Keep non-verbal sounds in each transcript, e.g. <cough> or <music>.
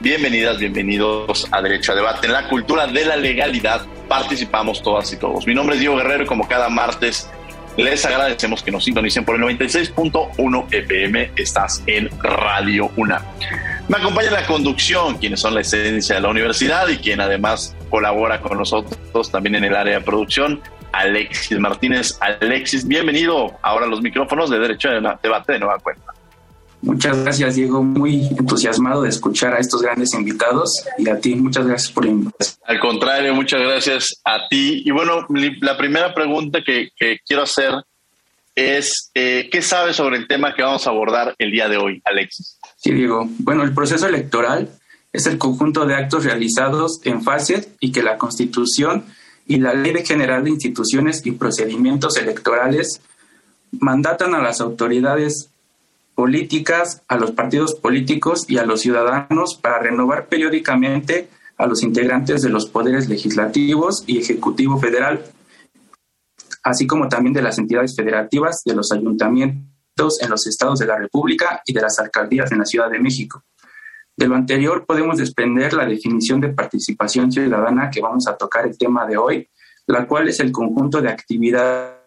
Bienvenidas, bienvenidos a Derecho a Debate. En la cultura de la legalidad participamos todas y todos. Mi nombre es Diego Guerrero y como cada martes les agradecemos que nos sintonicen por el 96.1 FM. Estás en Radio UNA. Me acompaña la conducción, quienes son la esencia de la universidad y quien además colabora con nosotros también en el área de producción, Alexis Martínez. Alexis, bienvenido ahora a los micrófonos de Derecho a Debate de nueva cuenta. Muchas gracias, Diego. Muy entusiasmado de escuchar a estos grandes invitados y a ti, muchas gracias por la Al contrario, muchas gracias a ti. Y bueno, la primera pregunta que, quiero hacer es, eh, ¿qué sabes sobre el tema que vamos a abordar el día de hoy, Alexis? Sí, Diego. Bueno, el proceso electoral es el conjunto de actos realizados en fase y que la Constitución y la Ley General de Instituciones y Procedimientos Electorales mandatan a las autoridades políticas, a los partidos políticos y a los ciudadanos para renovar periódicamente a los integrantes de los poderes legislativos y ejecutivo federal, así como también de las entidades federativas, de los ayuntamientos en los estados de la República y de las alcaldías en la Ciudad de México. De lo anterior podemos desprender la definición de participación ciudadana que vamos a tocar el tema de hoy, la cual es el conjunto de actividades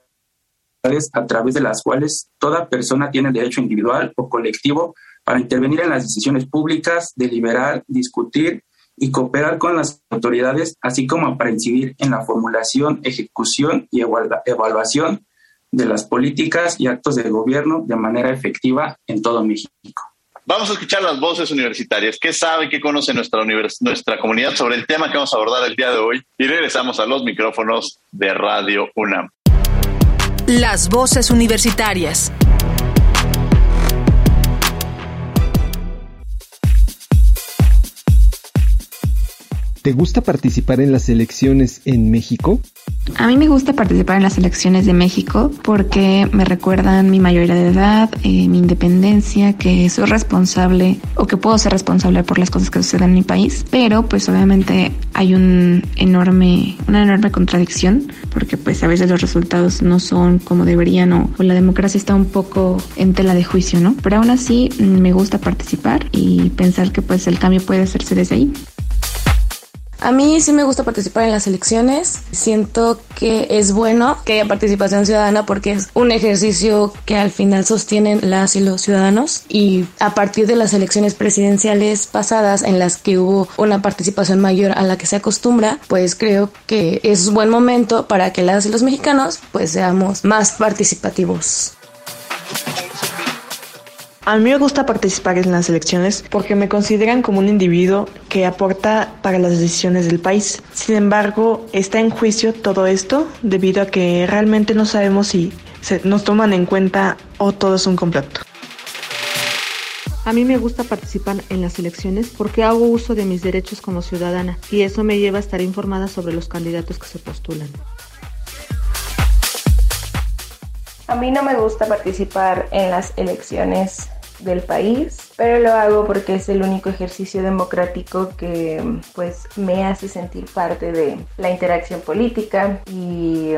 a través de las cuales toda persona tiene derecho individual o colectivo para intervenir en las decisiones públicas, deliberar, discutir y cooperar con las autoridades, así como para incidir en la formulación, ejecución y evaluación de las políticas y actos de gobierno de manera efectiva en todo México. Vamos a escuchar las voces universitarias. ¿Qué sabe, qué conoce nuestra, nuestra comunidad sobre el tema que vamos a abordar el día de hoy? Y regresamos a los micrófonos de Radio UNAM. Las voces universitarias. ¿Te gusta participar en las elecciones en México? A mí me gusta participar en las elecciones de México porque me recuerdan mi mayoría de edad, eh, mi independencia, que soy responsable o que puedo ser responsable por las cosas que suceden en mi país. Pero pues obviamente hay un enorme, una enorme contradicción porque pues a veces los resultados no son como deberían o, la democracia está un poco en tela de juicio, ¿no? Pero aún así me gusta participar y pensar que pues el cambio puede hacerse desde ahí. A mí sí me gusta participar en las elecciones. Siento que es bueno que haya participación ciudadana porque es un ejercicio que al final sostienen las y los ciudadanos. Y a partir de las elecciones presidenciales pasadas en las que hubo una participación mayor a la que se acostumbra, pues creo que es buen momento para que las y los mexicanos pues seamos más participativos. A mí me gusta participar en las elecciones porque me consideran como un individuo que aporta para las decisiones del país. Sin embargo, está en juicio todo esto debido a que realmente no sabemos si se nos toman en cuenta o todo es un complot. A mí me gusta participar en las elecciones porque hago uso de mis derechos como ciudadana y eso me lleva a estar informada sobre los candidatos que se postulan. A mí no me gusta participar en las elecciones del país, pero lo hago porque es el único ejercicio democrático que pues me hace sentir parte de la interacción política y,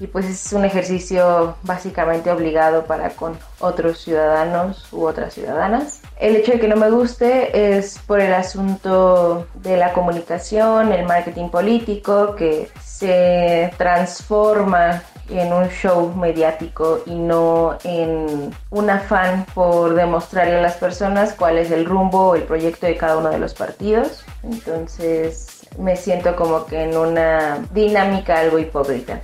y pues es un ejercicio básicamente obligado para con otros ciudadanos u otras ciudadanas. El hecho de que no me guste es por el asunto de la comunicación, el marketing político, que se transforma en un show mediático y no en un afán por demostrarle a las personas cuál es el rumbo o el proyecto de cada uno de los partidos. Entonces, me siento como que en una dinámica algo hipócrita.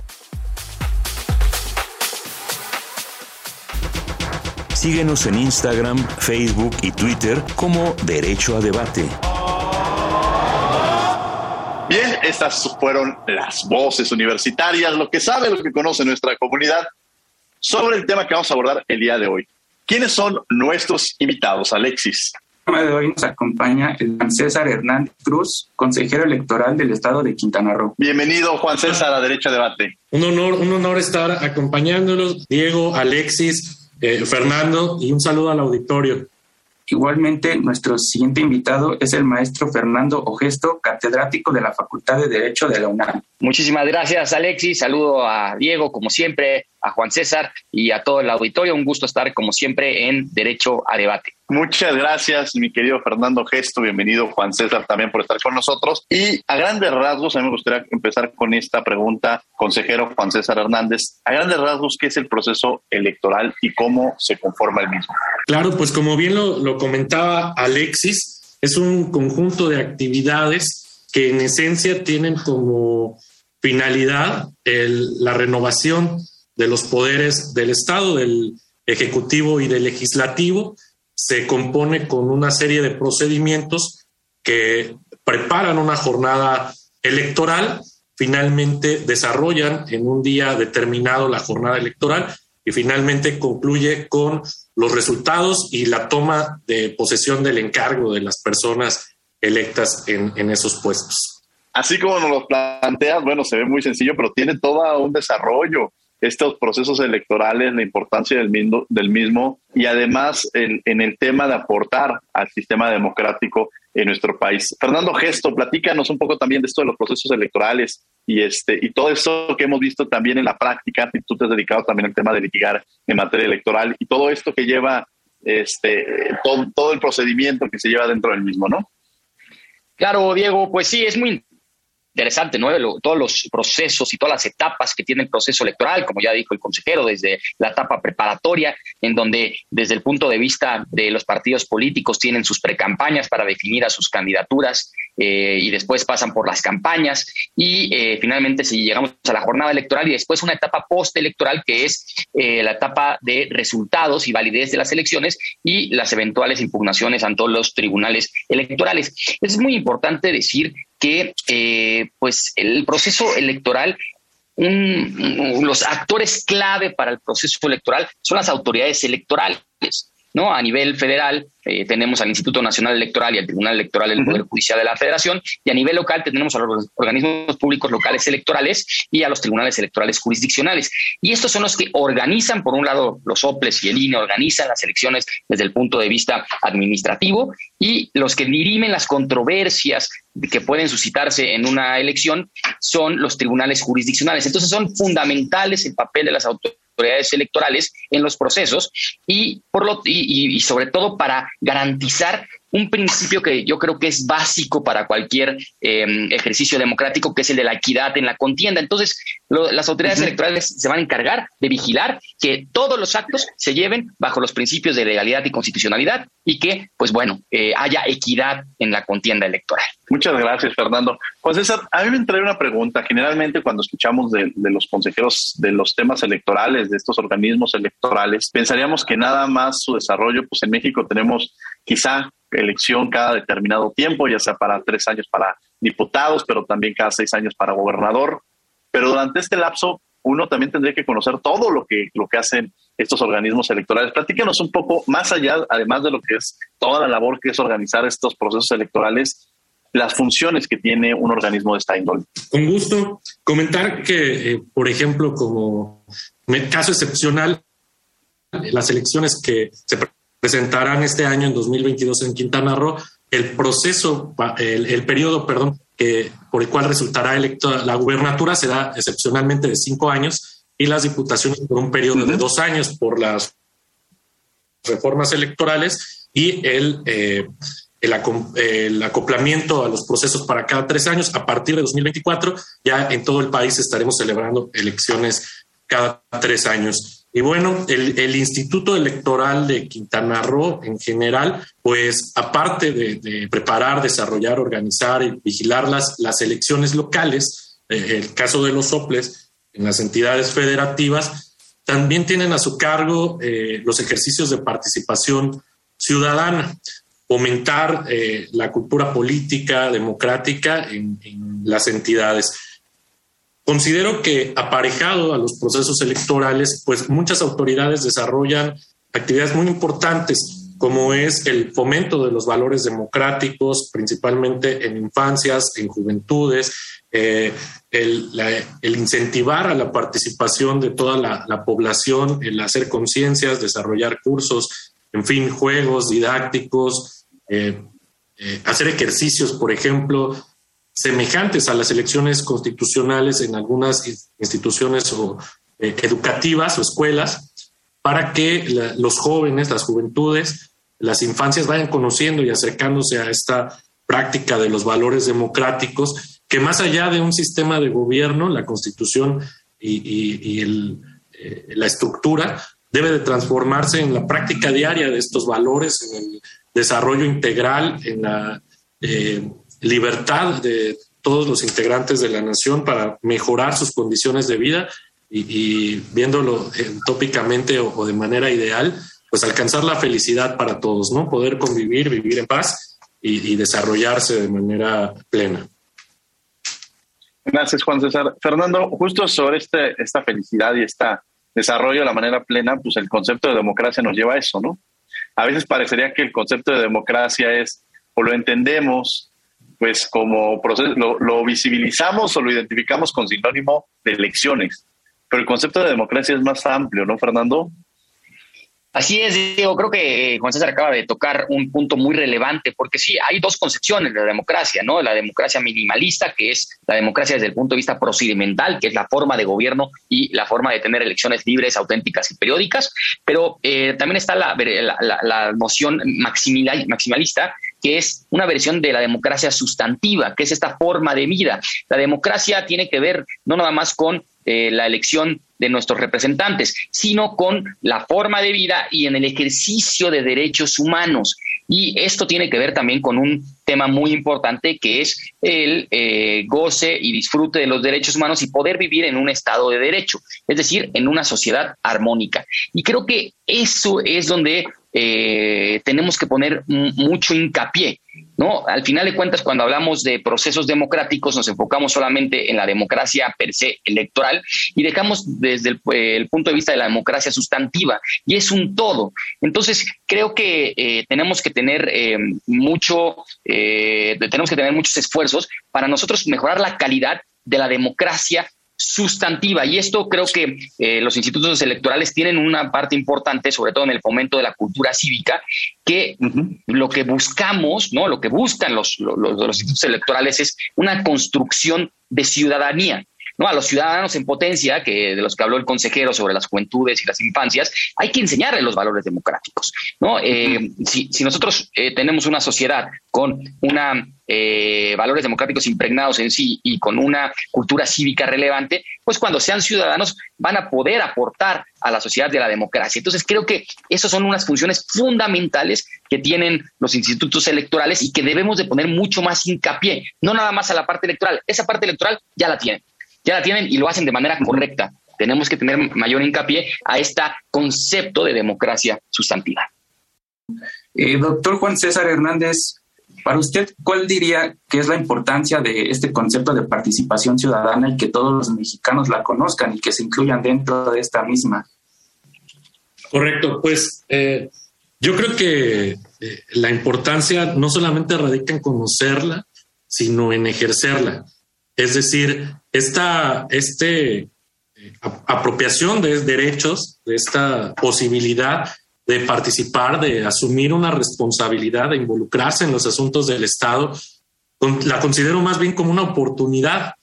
Síguenos en Instagram, Facebook y Twitter como Derecho a Debate. Bien, estas fueron las voces universitarias, lo que sabe, lo que conoce nuestra comunidad sobre el tema que vamos a abordar el día de hoy. ¿Quiénes son nuestros invitados, Alexis? El tema de hoy nos acompaña el Juan César Hernández Cruz, consejero electoral del estado de Quintana Roo. Bienvenido, Juan César, a Derecho Debate. Un honor, un honor estar acompañándolos, Diego, Alexis, eh, Fernando, y un saludo al auditorio. Igualmente, nuestro siguiente invitado es el maestro Fernando Ogesto, catedrático de la Facultad de Derecho de la UNAM. Muchísimas gracias, Alexis. Saludo a Diego, como siempre, a Juan César y a todo el auditorio. Un gusto estar, como siempre, en Derecho a Debate. Muchas gracias, mi querido Fernando Gesto. Bienvenido, Juan César, también por estar con nosotros. Y a grandes rasgos, a mí me gustaría empezar con esta pregunta, consejero Juan César Hernández. A grandes rasgos, ¿qué es el proceso electoral y cómo se conforma el mismo? Claro, pues como bien lo, lo comentaba Alexis, es un conjunto de actividades que en esencia tienen como finalidad el, la renovación de los poderes del Estado, del Ejecutivo y del Legislativo, se compone con una serie de procedimientos que preparan una jornada electoral, finalmente desarrollan en un día determinado la jornada electoral y finalmente concluye con los resultados y la toma de posesión del encargo de las personas electas en, esos puestos. Así como nos lo planteas, bueno, se ve muy sencillo, pero tiene todo un desarrollo estos procesos electorales, la importancia del mismo, del mismo y además en, en, el tema de aportar al sistema democrático en nuestro país. Fernando Gesto, platícanos un poco también de esto de los procesos electorales y, este, y todo esto que hemos visto también en la práctica. Tú te has dedicado también al tema de litigar en materia electoral y todo esto que lleva este, todo, todo el procedimiento que se lleva dentro del mismo, ¿no? Claro, Diego, pues sí, es muy interesante, ¿no? todos los procesos y todas las etapas que tiene el proceso electoral, como ya dijo el consejero, desde la etapa preparatoria, en donde desde el punto de vista de los partidos políticos tienen sus precampañas para definir a sus candidaturas eh, y después pasan por las campañas y eh, finalmente si llegamos a la jornada electoral y después una etapa postelectoral que es eh, la etapa de resultados y validez de las elecciones y las eventuales impugnaciones ante los tribunales electorales. Es muy importante decir que eh, pues el proceso electoral un, los actores clave para el proceso electoral son las autoridades electorales. ¿No? A nivel federal eh, tenemos al Instituto Nacional Electoral y al Tribunal Electoral del Poder Judicial de la Federación, y a nivel local tenemos a los organismos públicos locales electorales y a los tribunales electorales jurisdiccionales. Y estos son los que organizan, por un lado, los OPLES y el INE organizan las elecciones desde el punto de vista administrativo, y los que dirimen las controversias que pueden suscitarse en una elección son los tribunales jurisdiccionales. Entonces son fundamentales el papel de las autoridades autoridades electorales en los procesos y, por lo, y, sobre todo para garantizar un principio que yo creo que es básico para cualquier eh, ejercicio democrático, que es el de la equidad en la contienda. Entonces, lo, las autoridades uh -huh. electorales se van a encargar de vigilar que todos los actos se lleven bajo los principios de legalidad y constitucionalidad y que, pues bueno, eh, haya equidad en la contienda electoral. Muchas gracias, Fernando. Pues César, a mí me trae una pregunta. Generalmente cuando escuchamos de, de los consejeros de los temas electorales, de estos organismos electorales, pensaríamos que nada más su desarrollo, pues en México tenemos quizá elección cada determinado tiempo, ya sea para tres años para diputados, pero también cada seis años para gobernador. Pero durante este lapso, uno también tendría que conocer todo lo que, lo que hacen estos organismos electorales. Platíquenos un poco más allá, además de lo que es toda la labor que es organizar estos procesos electorales, las funciones que tiene un organismo de esta índole. Con gusto. Comentar que, eh, por ejemplo, como caso excepcional, las elecciones que se presentarán este año en 2022 en Quintana Roo el proceso, el, el periodo, perdón, por el cual resultará electa la gubernatura será excepcionalmente de cinco años y las diputaciones por un periodo uh -huh. de dos años por las reformas electorales y el, eh, el, el, acoplamiento a los procesos para cada tres años. A partir de 2024 ya en todo el país estaremos celebrando elecciones cada tres años. Y bueno, el, Instituto Electoral de Quintana Roo en general, pues aparte de, preparar, desarrollar, organizar y vigilar las, elecciones locales, eh, el caso de los soples en las entidades federativas, también tienen a su cargo eh, los ejercicios de participación ciudadana, fomentar eh, la cultura política, democrática en las entidades. Considero que aparejado a los procesos electorales, pues muchas autoridades desarrollan actividades muy importantes, como es el fomento de los valores democráticos, principalmente en infancias, en juventudes, eh, el, incentivar a la participación de toda la, población, el hacer conciencias, desarrollar cursos, en fin, juegos didácticos, eh, eh, hacer ejercicios, por ejemplo, semejantes a las elecciones constitucionales en algunas instituciones o, eh, educativas o escuelas para que los jóvenes, las juventudes, las infancias vayan conociendo y acercándose a esta práctica de los valores democráticos que más allá de un sistema de gobierno, la constitución y, eh, la estructura debe de transformarse en la práctica diaria de estos valores, en el desarrollo integral, en la eh, libertad de todos los integrantes de la nación para mejorar sus condiciones de vida y, viéndolo tópicamente o, de manera ideal, pues alcanzar la felicidad para todos, ¿no? Poder convivir, vivir en paz y, desarrollarse de manera plena. Gracias, Juan César. Fernando, justo sobre este, esta felicidad y este desarrollo de la manera plena, pues el concepto de democracia nos lleva a eso, ¿no? A veces parecería que el concepto de democracia es, o lo entendemos pues como proceso, lo, visibilizamos o lo identificamos con sinónimo de elecciones. Pero el concepto de democracia es más amplio, ¿no, Fernando? Así es, Diego. Creo que eh, Juan César acaba de tocar un punto muy relevante, porque sí, hay dos concepciones de la democracia, ¿no? La democracia minimalista, que es la democracia desde el punto de vista procedimental, que es la forma de gobierno y la forma de tener elecciones libres, auténticas y periódicas. Pero eh, también está la, la, la noción maximalista, que es una versión de la democracia sustantiva, que es esta forma de vida. La democracia tiene que ver no nada más con eh, la elección de nuestros representantes, sino con la forma de vida y en el ejercicio de derechos humanos. Y esto tiene que ver también con un tema muy importante que es el eh, goce y disfrute de los derechos humanos y poder vivir en un estado de derecho, es decir, en una sociedad armónica. Y creo que eso es donde eh, tenemos que poner mucho hincapié. ¿no? Al final de cuentas, cuando hablamos de procesos democráticos, nos enfocamos solamente en la democracia per se electoral y dejamos desde el, punto de vista de la democracia sustantiva, y es un todo. Entonces, creo que eh, tenemos que tener eh, mucho, tenemos que tener muchos esfuerzos para nosotros mejorar la calidad de la democracia sustantiva. Y esto creo que eh, los institutos electorales tienen una parte importante, sobre todo en el fomento de la cultura cívica, que lo que buscamos, ¿no? Lo que buscan los, los institutos electorales es una construcción de ciudadanía. ¿No? A los ciudadanos en potencia, que de los que habló el consejero sobre las juventudes y las infancias, hay que enseñarles los valores democráticos. ¿no? Eh, si, nosotros eh, tenemos una sociedad con una eh, valores democráticos impregnados en sí y con una cultura cívica relevante, pues cuando sean ciudadanos van a poder aportar a la sociedad de la democracia. Entonces creo que esas son unas funciones fundamentales que tienen los institutos electorales y que debemos de poner mucho más hincapié, no nada más a la parte electoral, esa parte electoral ya la tienen, ya la tienen y lo hacen de manera correcta. Tenemos que tener mayor hincapié a este concepto de democracia sustantiva. Eh, doctor Juan César Hernández, para usted, ¿cuál diría que es la importancia de este concepto de participación ciudadana y que todos los mexicanos la conozcan y que se incluyan dentro de esta misma? Correcto, pues eh, yo creo que eh, la importancia no solamente radica en conocerla, sino en ejercerla. Es decir, esta este, eh, apropiación de derechos, de esta posibilidad de participar, de asumir una responsabilidad, de involucrarse en los asuntos del Estado, la considero más bien como una oportunidad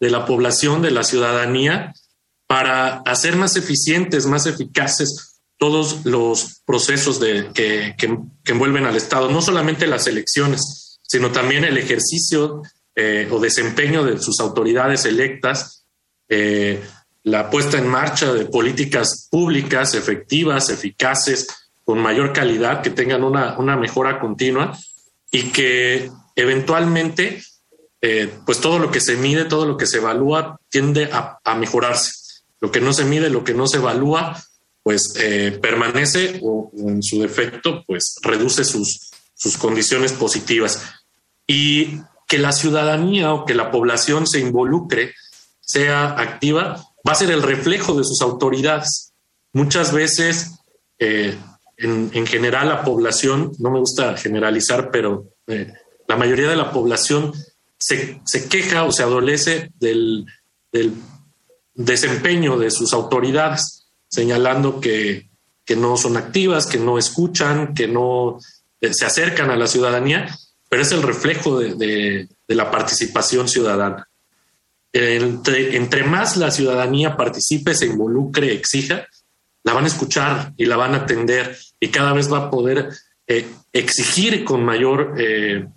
de la población, de la ciudadanía, para hacer más eficientes, más eficaces todos los procesos de, que, envuelven al Estado, no solamente las elecciones, sino también el ejercicio eh, o desempeño de sus autoridades electas, eh, la puesta en marcha de políticas públicas efectivas, eficaces, con mayor calidad, que tengan una, una mejora continua y que eventualmente, eh, pues todo lo que se mide, todo lo que se evalúa tiende a, a mejorarse. Lo que no se mide, lo que no se evalúa, pues eh, permanece o en su defecto, pues reduce sus, sus condiciones positivas. Y que la ciudadanía o que la población se involucre, sea activa, va a ser el reflejo de sus autoridades. Muchas veces eh, en, general la población, no me gusta generalizar, pero eh, la mayoría de la población se, queja o se adolece del, desempeño de sus autoridades, señalando que, no son activas, que no escuchan, que no eh, se acercan a la ciudadanía, pero es el reflejo de, la participación ciudadana. Entre, entre, más la ciudadanía participe, se involucre, exija, la van a escuchar y la van a atender y cada vez va a poder eh, exigir con mayor eh,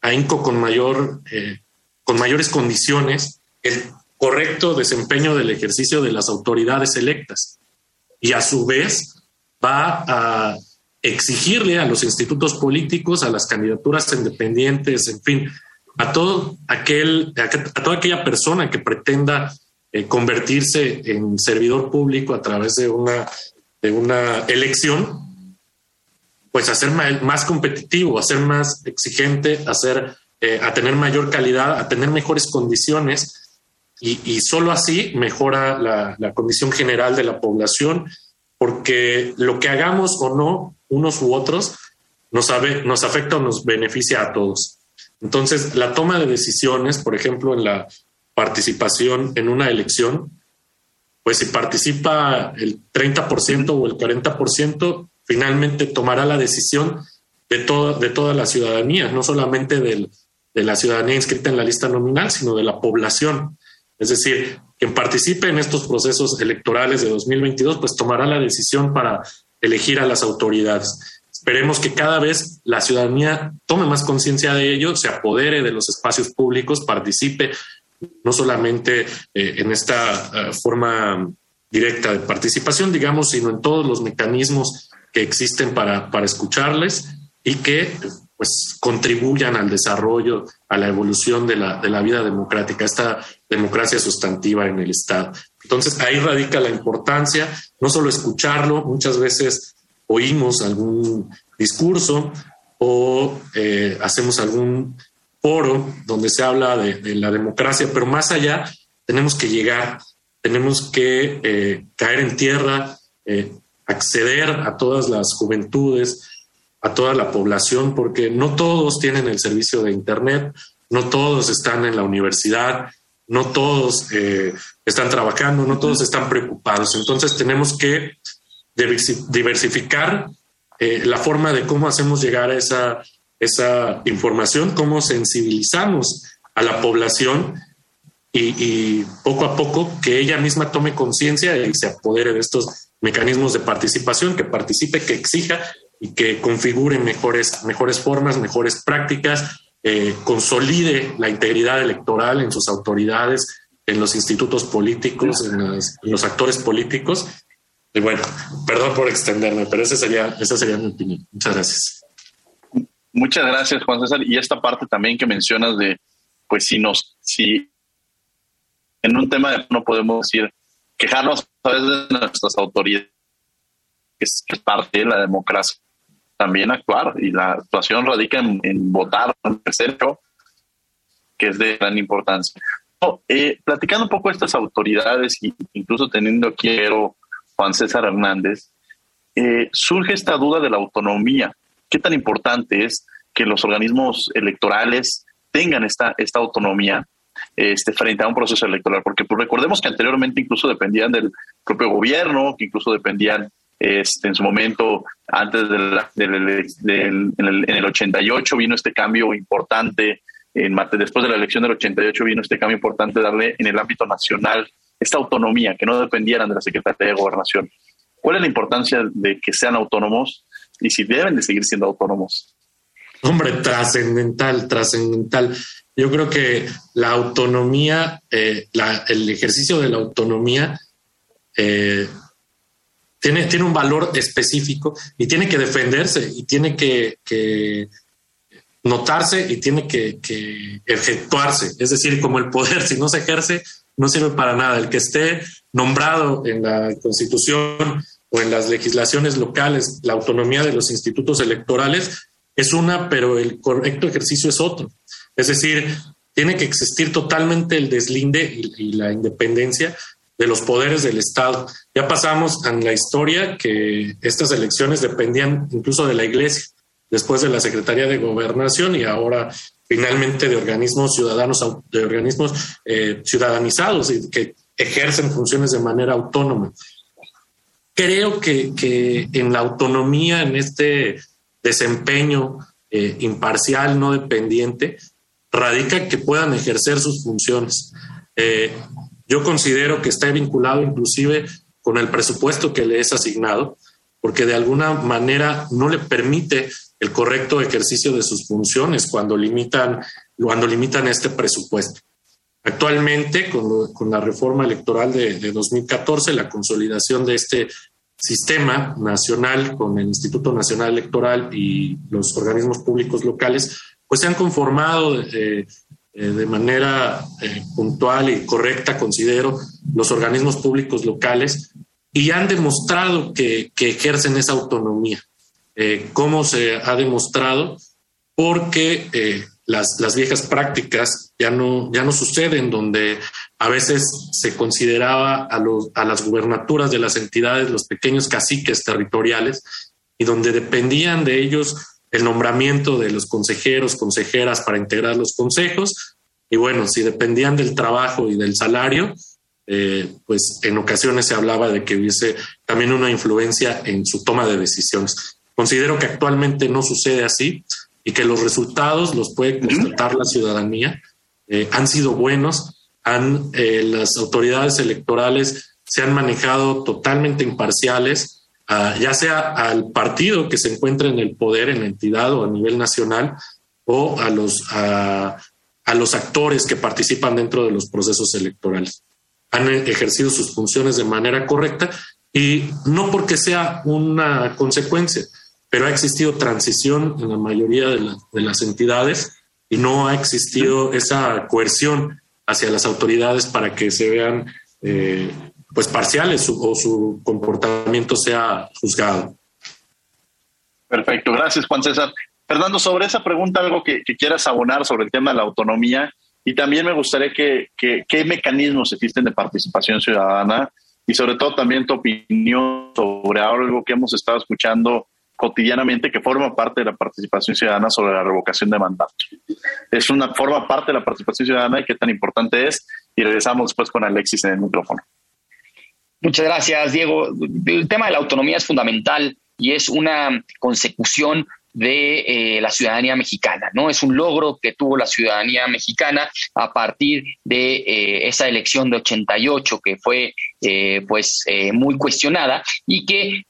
ahínco, con mayor, eh, con mayores condiciones el correcto desempeño del ejercicio de las autoridades electas. Y a su vez va a exigirle a los institutos políticos, a las candidaturas independientes, en fin, a todo aquel, a toda aquella persona que pretenda eh, convertirse en servidor público a través de una, de una elección, pues a ser más competitivo, a ser más exigente, a, eh, a tener mayor calidad, a tener mejores condiciones y, y solo así mejora la, la, condición general de la población, porque lo que hagamos o no, unos u otros, nos, nos afecta o nos beneficia a todos. Entonces, la toma de decisiones, por ejemplo, en la participación en una elección, pues si participa el 30% o el 40%, finalmente tomará la decisión de, todo, de toda la ciudadanía, no solamente del, de la ciudadanía inscrita en la lista nominal, sino de la población. Es decir, quien participe en estos procesos electorales de 2022, pues tomará la decisión para elegir a las autoridades. Esperemos que cada vez la ciudadanía tome más conciencia de ello, se apodere de los espacios públicos, participe no solamente eh, en esta eh, forma directa de participación, digamos, sino en todos los mecanismos que existen para, para escucharles y que pues contribuyan al desarrollo, a la evolución de la, de la vida democrática, esta democracia sustantiva en el Estado. Entonces ahí radica la importancia, no solo escucharlo, muchas veces oímos algún discurso o eh, hacemos algún foro donde se habla de, la democracia, pero más allá tenemos que llegar, tenemos que eh, caer en tierra, eh, acceder a todas las juventudes, a toda la población, porque no todos tienen el servicio de Internet, no todos están en la universidad, no todos eh, están trabajando, no todos están preocupados. Entonces tenemos que diversificar la forma de cómo hacemos llegar a esa esa información, cómo sensibilizamos a la población y, poco a poco que ella misma tome conciencia y se apodere de estos mecanismos de participación, que participe, que exija y que configure mejores, mejores formas, mejores prácticas, eh, consolide la integridad electoral en sus autoridades, en los institutos políticos, en, los actores políticos. Y bueno, perdón por extenderme, pero esa sería, esa sería mi opinión. Muchas gracias. Muchas gracias, Juan César. Y esta parte también que mencionas de, pues si nos, si en un tema de no podemos decir, quejarnos a veces de nuestras autoridades, que es, parte de la democracia, también actuar. Y la actuación radica en, votar, en tercero, que es de gran importancia. Eh, platicando un poco estas autoridades, incluso teniendo aquí a Juan César Hernández, eh, surge esta duda de la autonomía qué tan importante es que los organismos electorales tengan esta, esta autonomía este, frente a un proceso electoral, porque pues, recordemos que anteriormente incluso dependían del propio gobierno, que incluso dependían este, en su momento, antes del, en, el, en el 88 vino este cambio importante, en, después de la elección del 88 vino este cambio importante darle en el ámbito nacional esta autonomía, que no dependieran de la Secretaría de Gobernación. ¿Cuál es la importancia de que sean autónomos y si deben de seguir siendo autónomos. Hombre, trascendental, trascendental. Yo creo que la autonomía, eh, el ejercicio de la autonomía eh, tiene, tiene un valor específico y tiene que defenderse y tiene que, notarse y tiene que, que. Es decir, como el poder, si no se ejerce, no sirve para nada. El que esté nombrado en la Constitución o en las legislaciones locales, la autonomía de los institutos electorales es una, pero el correcto ejercicio es otro. Es decir, tiene que existir totalmente el deslinde y, la independencia de los poderes del Estado. Ya pasamos en la historia que estas elecciones dependían incluso de la Iglesia, después de la Secretaría de Gobernación y ahora finalmente de organismos ciudadanos, de organismos eh, ciudadanizados y que ejercen funciones de manera autónoma. Creo que, en la autonomía, en este desempeño eh, imparcial, no dependiente, radica que puedan ejercer sus funciones. Eh, yo considero que está vinculado inclusive con el presupuesto que le es asignado, porque de alguna manera no le permite el correcto ejercicio de sus funciones cuando limitan, cuando limitan este presupuesto. Actualmente, con, la reforma electoral de, 2014, la consolidación de este sistema nacional con el Instituto Nacional Electoral y los organismos públicos locales, pues se han conformado eh, eh, de manera eh, puntual y correcta, considero, los organismos públicos locales y han demostrado que, que ejercen esa autonomía. ¿Cómo se ha demostrado? Porque las, las viejas prácticas ya no, ya no suceden, donde a veces se consideraba a, los, a las gubernaturas de las entidades los pequeños caciques territoriales y donde dependían de ellos el nombramiento de los consejeros, consejeras para integrar los consejos. Y bueno, si dependían del trabajo y del salario, eh, pues en ocasiones se hablaba de que hubiese también una influencia en su toma de decisiones. Considero que actualmente no sucede así y que los resultados los puede constatar la ciudadanía. Eh, han sido buenos, han, eh, las autoridades electorales se han manejado totalmente imparciales, ah, ya sea al partido que se encuentra en el poder, en la entidad o a nivel nacional, o a los, a, a los actores que participan dentro de los procesos electorales. Han ejercido sus funciones de manera correcta y no porque sea una consecuencia, pero ha existido transición en la mayoría de, las entidades y no ha existido esa coerción hacia las autoridades para que se vean eh, pues parciales o su comportamiento sea juzgado. Perfecto, gracias Juan César. Fernando, sobre esa pregunta, algo que, quieras abonar sobre el tema de la autonomía y también me gustaría que, qué mecanismos existen de participación ciudadana y sobre todo también tu opinión sobre algo que hemos estado escuchando cotidianamente que forma parte de la participación ciudadana sobre la revocación de mandato. Es una forma parte de la participación ciudadana y qué tan importante es. Y regresamos después con Alexis en el micrófono. Muchas gracias, Diego. El tema de la autonomía es fundamental y es una consecución de eh, la ciudadanía mexicana, ¿no? Es un logro que tuvo la ciudadanía mexicana a partir de eh, esa elección de 88 que fue eh, pues muy cuestionada y que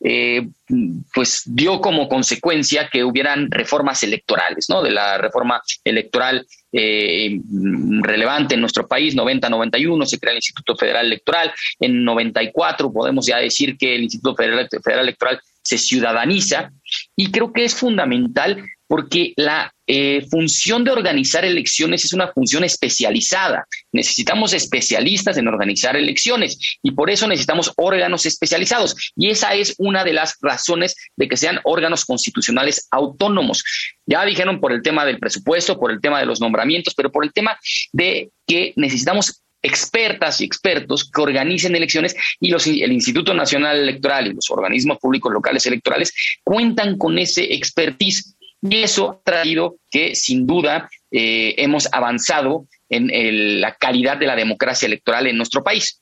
pues dio como consecuencia que hubieran reformas electorales, ¿no? De la reforma electoral relevante en nuestro país, 90-91 se crea el Instituto Federal Electoral, en 94 podemos ya decir que el Instituto Federal Electoral se ciudadaniza y creo que es fundamental porque la eh, función de organizar elecciones es una función especializada. Necesitamos especialistas en organizar elecciones y por eso necesitamos órganos especializados. Y esa es una de las razones de que sean órganos constitucionales autónomos. Ya dijeron por el tema del presupuesto, por el tema de los nombramientos, pero por el tema de que necesitamos expertas y expertos que organicen elecciones y los, el Instituto Nacional Electoral y los organismos públicos locales electorales cuentan con ese expertise. Y eso ha traído que sin duda eh, hemos avanzado en la calidad de la democracia electoral en nuestro país.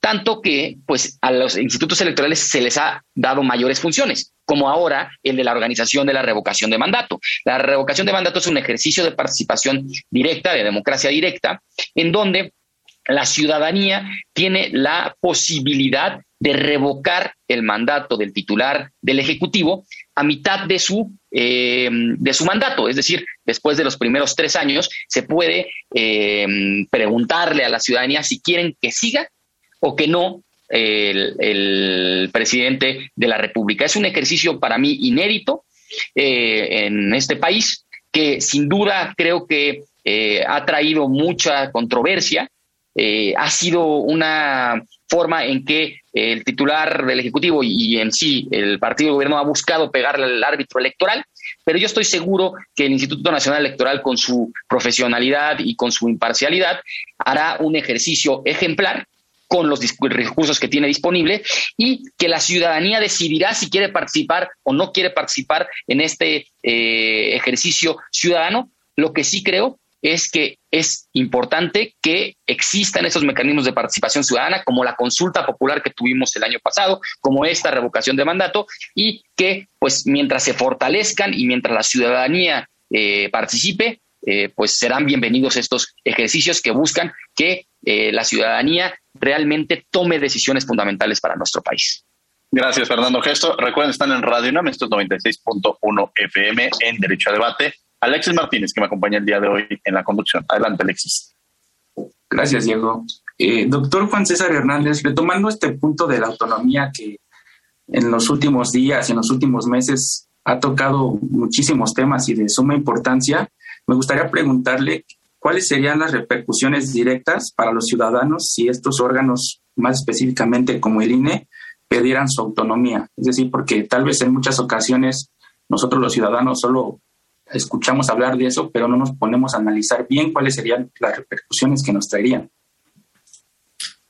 Tanto que pues, a los institutos electorales se les ha dado mayores funciones, como ahora el de la organización de la revocación de mandato. La revocación de mandato es un ejercicio de participación directa, de democracia directa, en donde la ciudadanía tiene la posibilidad de revocar el mandato del titular del Ejecutivo a mitad de su, eh, de su mandato. Es decir, después de los primeros tres años, se puede eh, preguntarle a la ciudadanía si quieren que siga o que no el, presidente de la República. Es un ejercicio para mí inédito eh, en este país que sin duda creo que eh, ha traído mucha controversia. Eh, ha sido una forma en que el titular del Ejecutivo y, en sí el partido de gobierno ha buscado pegarle al árbitro electoral, pero yo estoy seguro que el Instituto Nacional Electoral, con su profesionalidad y con su imparcialidad, hará un ejercicio ejemplar con los recursos que tiene disponible y que la ciudadanía decidirá si quiere participar o no quiere participar en este eh, ejercicio ciudadano. Lo que sí creo es que es importante que existan esos mecanismos de participación ciudadana, como la consulta popular que tuvimos el año pasado, como esta revocación de mandato, y que, pues, mientras se fortalezcan y mientras la ciudadanía eh, participe, eh, pues serán bienvenidos estos ejercicios que buscan que la ciudadanía realmente tome decisiones fundamentales para nuestro país. Gracias, Fernando Gesto. Recuerden, están en Radio UNAM, esto es 96.1 FM en Derecho a Debate. Alexis Martínez, que me acompaña el día de hoy en la conducción. Adelante, Alexis. Gracias, Diego. Eh, doctor Juan César Hernández, retomando este punto de la autonomía que en los últimos días, en los últimos meses, ha tocado muchísimos temas y de suma importancia, me gustaría preguntarle ¿cuáles serían las repercusiones directas para los ciudadanos si estos órganos, más específicamente como el INE, pidieran su autonomía? Es decir, porque tal vez en muchas ocasiones nosotros los ciudadanos solo escuchamos hablar de eso, pero no nos ponemos a analizar bien cuáles serían las repercusiones que nos traerían.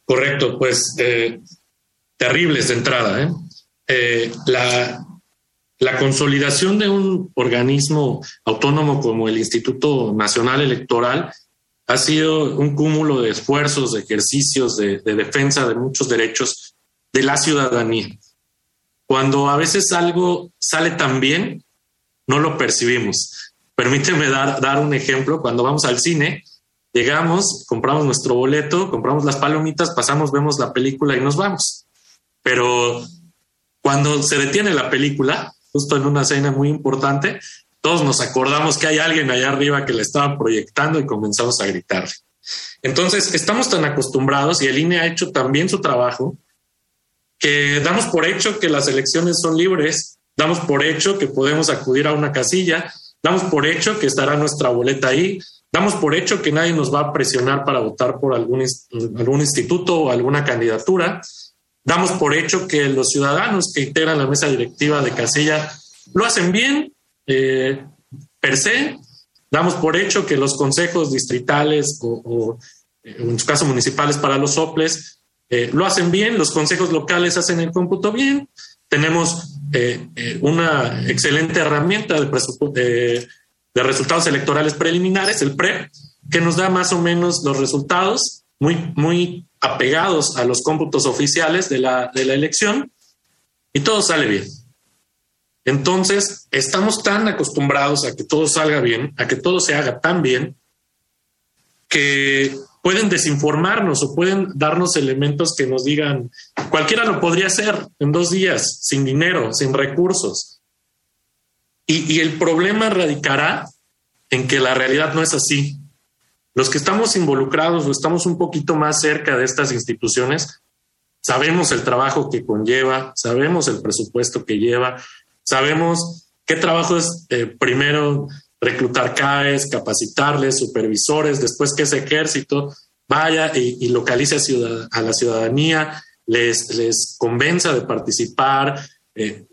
Correcto, pues eh, terribles de entrada. ¿eh? Eh, la, la consolidación de un organismo autónomo como el Instituto Nacional Electoral ha sido un cúmulo de esfuerzos, de ejercicios de, defensa de muchos derechos de la ciudadanía. Cuando a veces algo sale tan bien, no lo percibimos. Permíteme dar, un ejemplo. Cuando vamos al cine, llegamos, compramos nuestro boleto, compramos las palomitas, pasamos, vemos la película y nos vamos. Pero cuando se detiene la película, justo en una escena muy importante, todos nos acordamos que hay alguien allá arriba que le estaba proyectando y comenzamos a gritarle. Entonces, estamos tan acostumbrados y el INE ha hecho también su trabajo que damos por hecho que las elecciones son libres, damos por hecho que podemos acudir a una casilla, damos por hecho que estará nuestra boleta ahí, damos por hecho que nadie nos va a presionar para votar por algún, instituto o alguna candidatura, Damos por hecho que los ciudadanos que integran la mesa directiva de Casilla lo hacen bien, eh, per se. Damos por hecho que los consejos distritales o, en su caso municipales para los soples eh, lo hacen bien, los consejos locales hacen el cómputo bien. Tenemos eh, una excelente herramienta de, resultados electorales preliminares, el PREP, que nos da más o menos los resultados muy, muy apegados a los cómputos oficiales de la, de la elección y todo sale bien. Entonces, estamos tan acostumbrados a que todo salga bien, a que todo se haga tan bien, que pueden desinformarnos o pueden darnos elementos que nos digan, cualquiera lo podría hacer en dos días, sin dinero, sin recursos. Y, el problema radicará en que la realidad no es así. Los que estamos involucrados o estamos un poquito más cerca de estas instituciones, sabemos el trabajo que conlleva, sabemos el presupuesto que lleva, sabemos qué trabajo es eh, primero reclutar CAES, capacitarles, supervisores, después que ese ejército vaya y, localice a, la ciudadanía, les, les convenza de participar, eh,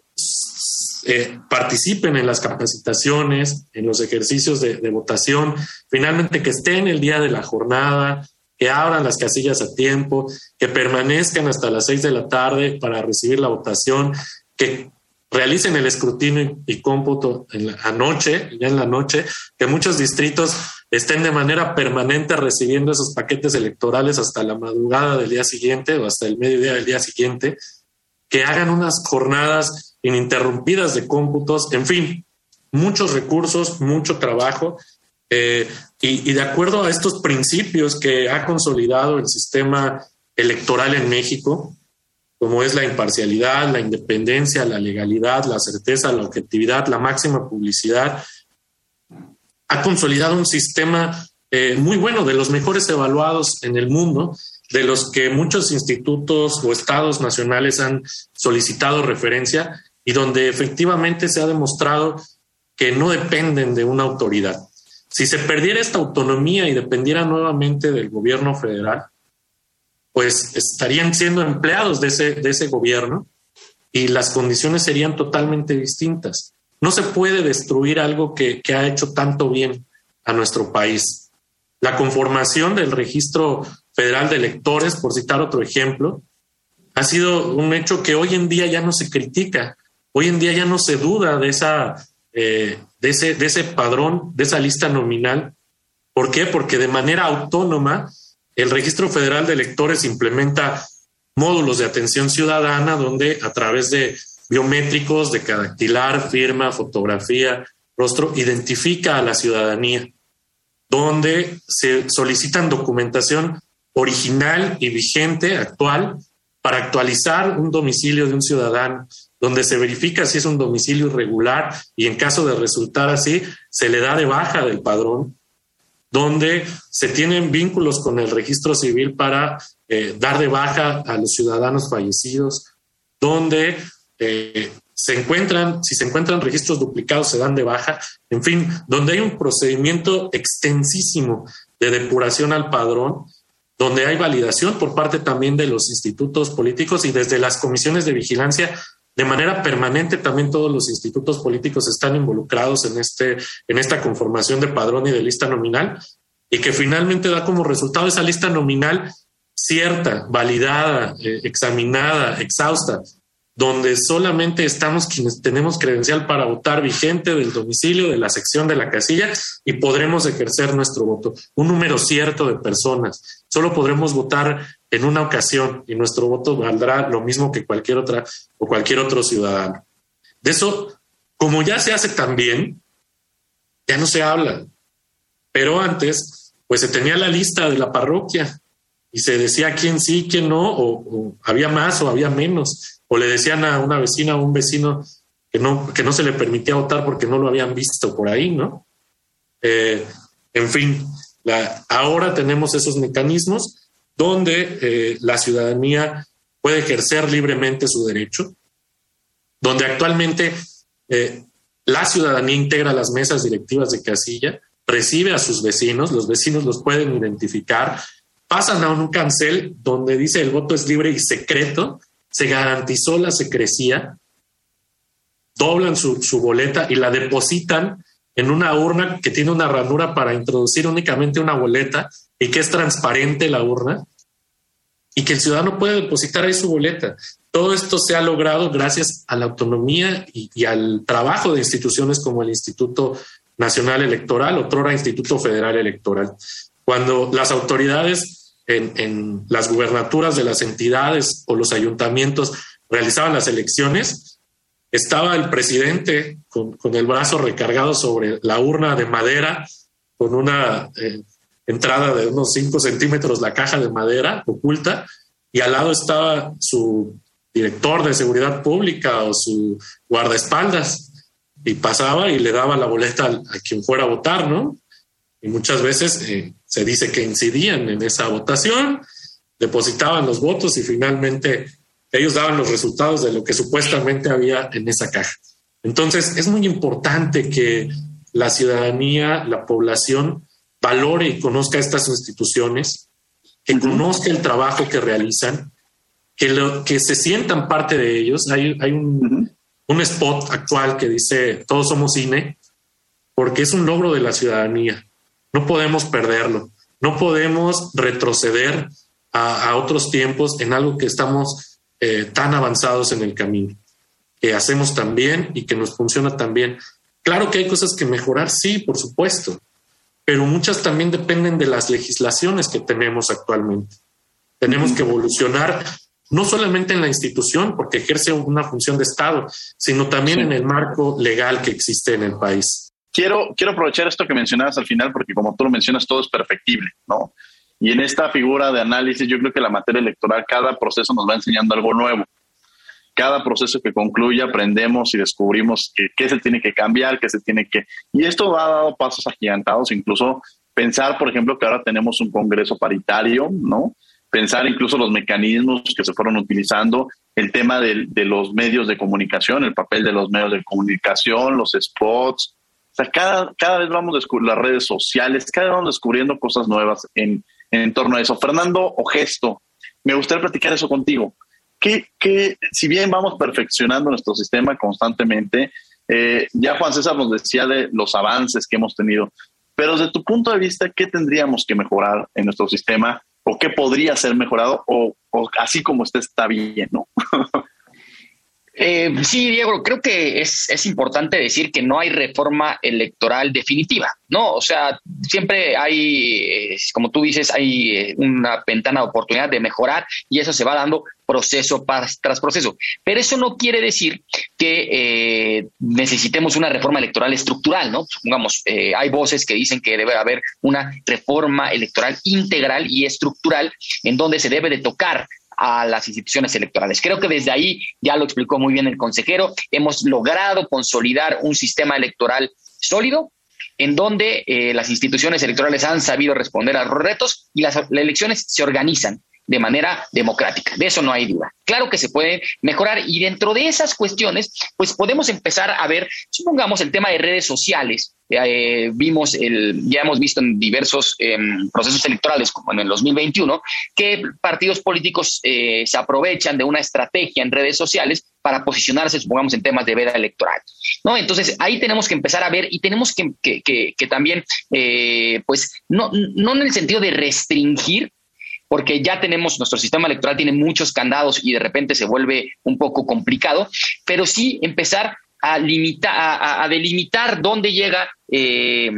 eh, participen en las capacitaciones, en los ejercicios de, votación, finalmente que estén el día de la jornada, que abran las casillas a tiempo, que permanezcan hasta las seis de la tarde para recibir la votación, que realicen el escrutinio y cómputo en la anoche, ya en la noche, que muchos distritos estén de manera permanente recibiendo esos paquetes electorales hasta la madrugada del día siguiente o hasta el mediodía del día siguiente, que hagan unas jornadas ininterrumpidas de cómputos, en fin, muchos recursos, mucho trabajo. Eh, y, de acuerdo a estos principios que ha consolidado el sistema electoral en México, como es la imparcialidad, la independencia, la legalidad, la certeza, la objetividad, la máxima publicidad, ha consolidado un sistema eh, muy bueno, de los mejores evaluados en el mundo, de los que muchos institutos o estados nacionales han solicitado referencia y donde efectivamente se ha demostrado que no dependen de una autoridad. Si se perdiera esta autonomía y dependiera nuevamente del gobierno federal, pues estarían siendo empleados de ese, de ese gobierno y las condiciones serían totalmente distintas. No se puede destruir algo que, que ha hecho tanto bien a nuestro país. La conformación del registro federal de electores, por citar otro ejemplo, ha sido un hecho que hoy en día ya no se critica, hoy en día ya no se duda de, esa, eh, de, ese, de ese padrón, de esa lista nominal. ¿Por qué? Porque de manera autónoma el registro federal de electores implementa módulos de atención ciudadana donde a través de biométricos de cadactilar, firma, fotografía, rostro, identifica a la ciudadanía, donde se solicitan documentación original y vigente, actual, para actualizar un domicilio de un ciudadano, donde se verifica si es un domicilio irregular y en caso de resultar así, se le da de baja del padrón, donde se tienen vínculos con el registro civil para eh, dar de baja a los ciudadanos fallecidos, donde eh, se encuentran, si se encuentran registros duplicados, se dan de baja, en fin, donde hay un procedimiento extensísimo de depuración al padrón donde hay validación por parte también de los institutos políticos y desde las comisiones de vigilancia de manera permanente también todos los institutos políticos están involucrados en este en esta conformación de padrón y de lista nominal y que finalmente da como resultado esa lista nominal cierta, validada, eh, examinada, exhausta, donde solamente estamos quienes tenemos credencial para votar vigente del domicilio, de la sección de la casilla y podremos ejercer nuestro voto. Un número cierto de personas. Solo podremos votar en una ocasión y nuestro voto valdrá lo mismo que cualquier otra o cualquier otro ciudadano. De eso, como ya se hace también, ya no se habla. Pero antes, pues se tenía la lista de la parroquia y se decía quién sí, quién no, o, había más o había menos, o le decían a una vecina o un vecino que no, que no se le permitía votar porque no lo habían visto por ahí, ¿no? Eh, en fin, ahora tenemos esos mecanismos donde eh, la ciudadanía puede ejercer libremente su derecho, donde actualmente eh, la ciudadanía integra las mesas directivas de casilla, recibe a sus vecinos, los vecinos los pueden identificar, pasan a un cancel donde dice el voto es libre y secreto, se garantizó la secrecía, doblan su, boleta y la depositan en una urna que tiene una ranura para introducir únicamente una boleta y que es transparente la urna y que el ciudadano puede depositar ahí su boleta. Todo esto se ha logrado gracias a la autonomía y, y al trabajo de instituciones como el Instituto Nacional Electoral, otrora Instituto Federal Electoral cuando las autoridades en, las gubernaturas de las entidades o los ayuntamientos realizaban las elecciones, estaba el presidente con, el brazo recargado sobre la urna de madera, con una eh, entrada de unos 5 centímetros, la caja de madera oculta, y al lado estaba su director de seguridad pública o su guardaespaldas, y pasaba y le daba la boleta a, quien fuera a votar, ¿no? Y muchas veces eh, se dice que incidían en esa votación, depositaban los votos y finalmente ellos daban los resultados de lo que supuestamente había en esa caja. Entonces, es muy importante que la ciudadanía, la población, valore y conozca estas instituciones, que conozca el trabajo que realizan, que, lo, que se sientan parte de ellos. Hay, hay un, un spot actual que dice, todos somos cine, porque es un logro de la ciudadanía. No podemos perderlo. No podemos retroceder a, otros tiempos en algo que estamos eh, tan avanzados en el camino, que hacemos tan bien y que nos funciona tan bien. Claro que hay cosas que mejorar, sí, por supuesto, pero muchas también dependen de las legislaciones que tenemos actualmente. Tenemos que evolucionar no solamente en la institución, porque ejerce una función de Estado, sino también en el marco legal que existe en el país. Quiero, quiero aprovechar esto que mencionabas al final, porque como tú lo mencionas, todo es perfectible, ¿no? Y en esta figura de análisis, yo creo que la materia electoral, cada proceso nos va enseñando algo nuevo. Cada proceso que concluye, aprendemos y descubrimos qué se tiene que cambiar, qué se tiene que... Y esto ha dado pasos agigantados, incluso pensar, por ejemplo, que ahora tenemos un Congreso paritario, ¿no? pensar incluso los mecanismos que se fueron utilizando, el tema de, los medios de comunicación, el papel de los medios de comunicación, los spots. O sea, cada, cada vez vamos descubriendo las redes sociales, cada vez vamos descubriendo cosas nuevas en, en torno a eso. Fernando Ogesto, me gustaría platicar eso contigo. Que, que si bien vamos perfeccionando nuestro sistema constantemente, eh, ya Juan César nos decía de los avances que hemos tenido, pero desde tu punto de vista, ¿qué tendríamos que mejorar en nuestro sistema o qué podría ser mejorado o, así como usted está bien, ¿no? <laughs> Eh, sí, Diego, creo que es, es, importante decir que no hay reforma electoral definitiva, ¿no? O sea, siempre hay, eh, como tú dices, hay eh, una ventana de oportunidad de mejorar y eso se va dando proceso tras proceso. Pero eso no quiere decir que necesitemos una reforma electoral estructural, ¿no? Supongamos, hay voces que dicen que debe haber una reforma electoral integral y estructural en donde se debe de tocar a las instituciones electorales. Creo que desde ahí, ya lo explicó muy bien el consejero, hemos logrado consolidar un sistema electoral sólido en donde eh, las instituciones electorales han sabido responder a los retos y las elecciones se organizan de manera democrática. De eso no hay duda. Claro que se puede mejorar y dentro de esas cuestiones, pues podemos empezar a ver, supongamos el tema de redes sociales. Eh, vimos el, ya hemos visto en diversos em, procesos electorales, como en el 2021, que partidos políticos eh, se aprovechan de una estrategia en redes sociales para posicionarse, supongamos, en temas de veda electoral. ¿no? Entonces, ahí tenemos que empezar a ver y tenemos que, que, también, eh, pues, no, no en el sentido de restringir, porque ya tenemos, nuestro sistema electoral tiene muchos candados y de repente se vuelve un poco complicado, pero sí empezar a, limitar, a, delimitar dónde llega eh,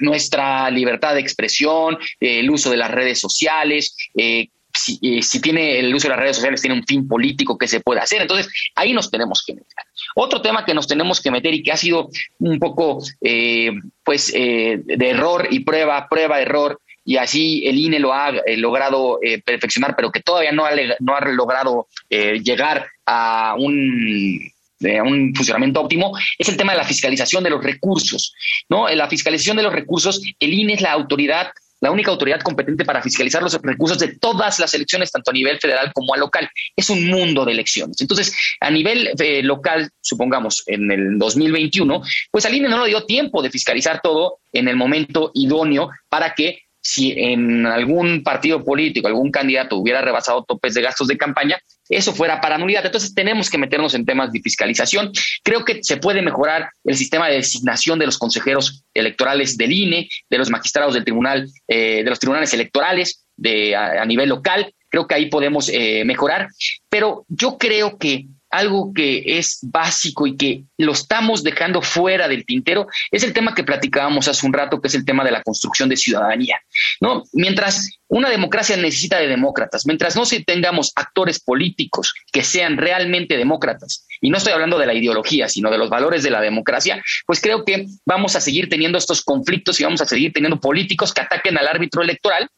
nuestra libertad de expresión, el uso de las redes sociales, eh, si, tiene el uso de las redes sociales tiene un fin político que se puede hacer. Entonces, ahí nos tenemos que meter. Otro tema que nos tenemos que meter y que ha sido un poco, eh, pues, de error y prueba, prueba, error, y así el INE lo ha eh, logrado eh, perfeccionar, pero que todavía no ha, no ha logrado eh, llegar a un, un funcionamiento óptimo, es el tema de la fiscalización de los recursos. ¿no? En la fiscalización de los recursos, el INE es la autoridad la única autoridad competente para fiscalizar los recursos de todas las elecciones, tanto a nivel federal como a local. Es un mundo de elecciones. Entonces, a nivel local, supongamos en el 2021, pues al INE no le dio tiempo de fiscalizar todo en el momento idóneo para que si en algún partido político, algún candidato hubiera rebasado topes de gastos de campaña, eso fuera para nulidad. Entonces tenemos que meternos en temas de fiscalización. Creo que se puede mejorar el sistema de designación de los consejeros electorales del INE, de los magistrados del tribunal, eh, de los tribunales electorales de, a, nivel local. Creo que ahí podemos eh, mejorar. Pero yo creo que algo que es básico y que lo estamos dejando fuera del tintero es el tema que platicábamos hace un rato, que es el tema de la construcción de ciudadanía. ¿no? Mientras una democracia necesita de demócratas, mientras no se tengamos actores políticos que sean realmente demócratas, y no estoy hablando de la ideología, sino de los valores de la democracia, pues creo que vamos a seguir teniendo estos conflictos y vamos a seguir teniendo políticos que ataquen al árbitro electoral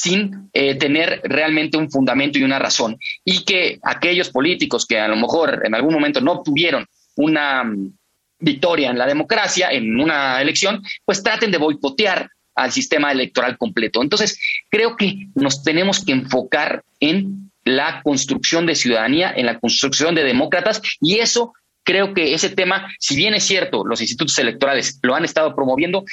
sin eh, tener realmente un fundamento y una razón. Y que aquellos políticos que a lo mejor en algún momento no tuvieron una mm, victoria en la democracia, en una elección, pues traten de boicotear al sistema electoral completo. Entonces, creo que nos tenemos que enfocar en la construcción de ciudadanía, en la construcción de demócratas, y eso creo que ese tema, si bien es cierto, los institutos electorales lo han estado promoviendo,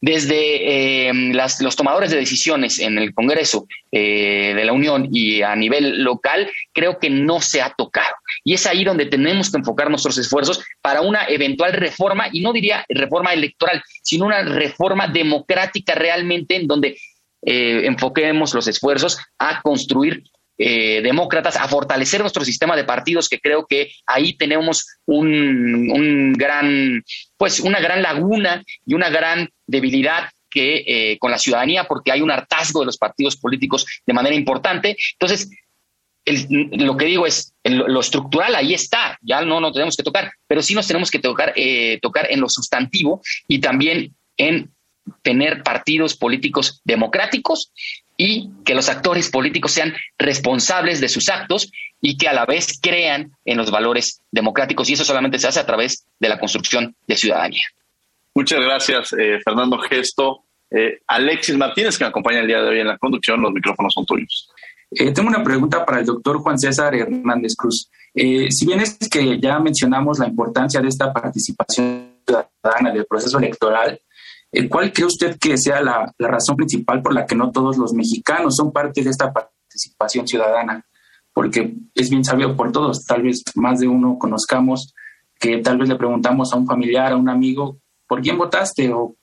desde eh, los tomadores de decisiones en el Congreso eh, de la Unión y a nivel local, creo que no se ha tocado. Y es ahí donde tenemos que enfocar nuestros esfuerzos para una eventual reforma, y no diría reforma electoral, sino una reforma democrática realmente en donde eh, enfoquemos los esfuerzos a construir eh, demócratas a fortalecer nuestro sistema de partidos, que creo que ahí tenemos un, un gran, pues una gran laguna y una gran debilidad que eh, con la ciudadanía, porque hay un hartazgo de los partidos políticos de manera importante. Entonces, lo que digo es, lo estructural ahí está, ya no nos tenemos que tocar, pero sí nos tenemos que tocar, eh, tocar en lo sustantivo y también en tener partidos políticos democráticos y que los actores políticos sean responsables de sus actos y que a la vez crean en los valores democráticos. Y eso solamente se hace a través de la construcción de ciudadanía. Muchas gracias, eh, Fernando Gesto. Eh, Alexis Martínez, que me acompaña el día de hoy en la conducción, los micrófonos son tuyos. Eh, tengo una pregunta para el doctor Juan César Hernández Cruz. Eh, si bien es que ya mencionamos la importancia de esta participación ciudadana del proceso electoral, eh, ¿cuál cree usted que sea la, la, razón principal por la que no todos los mexicanos son parte de esta participación ciudadana? Porque es bien sabido por todos, tal vez más de uno conozcamos que tal vez le preguntamos a un familiar, a un amigo, ¿por quién votaste? o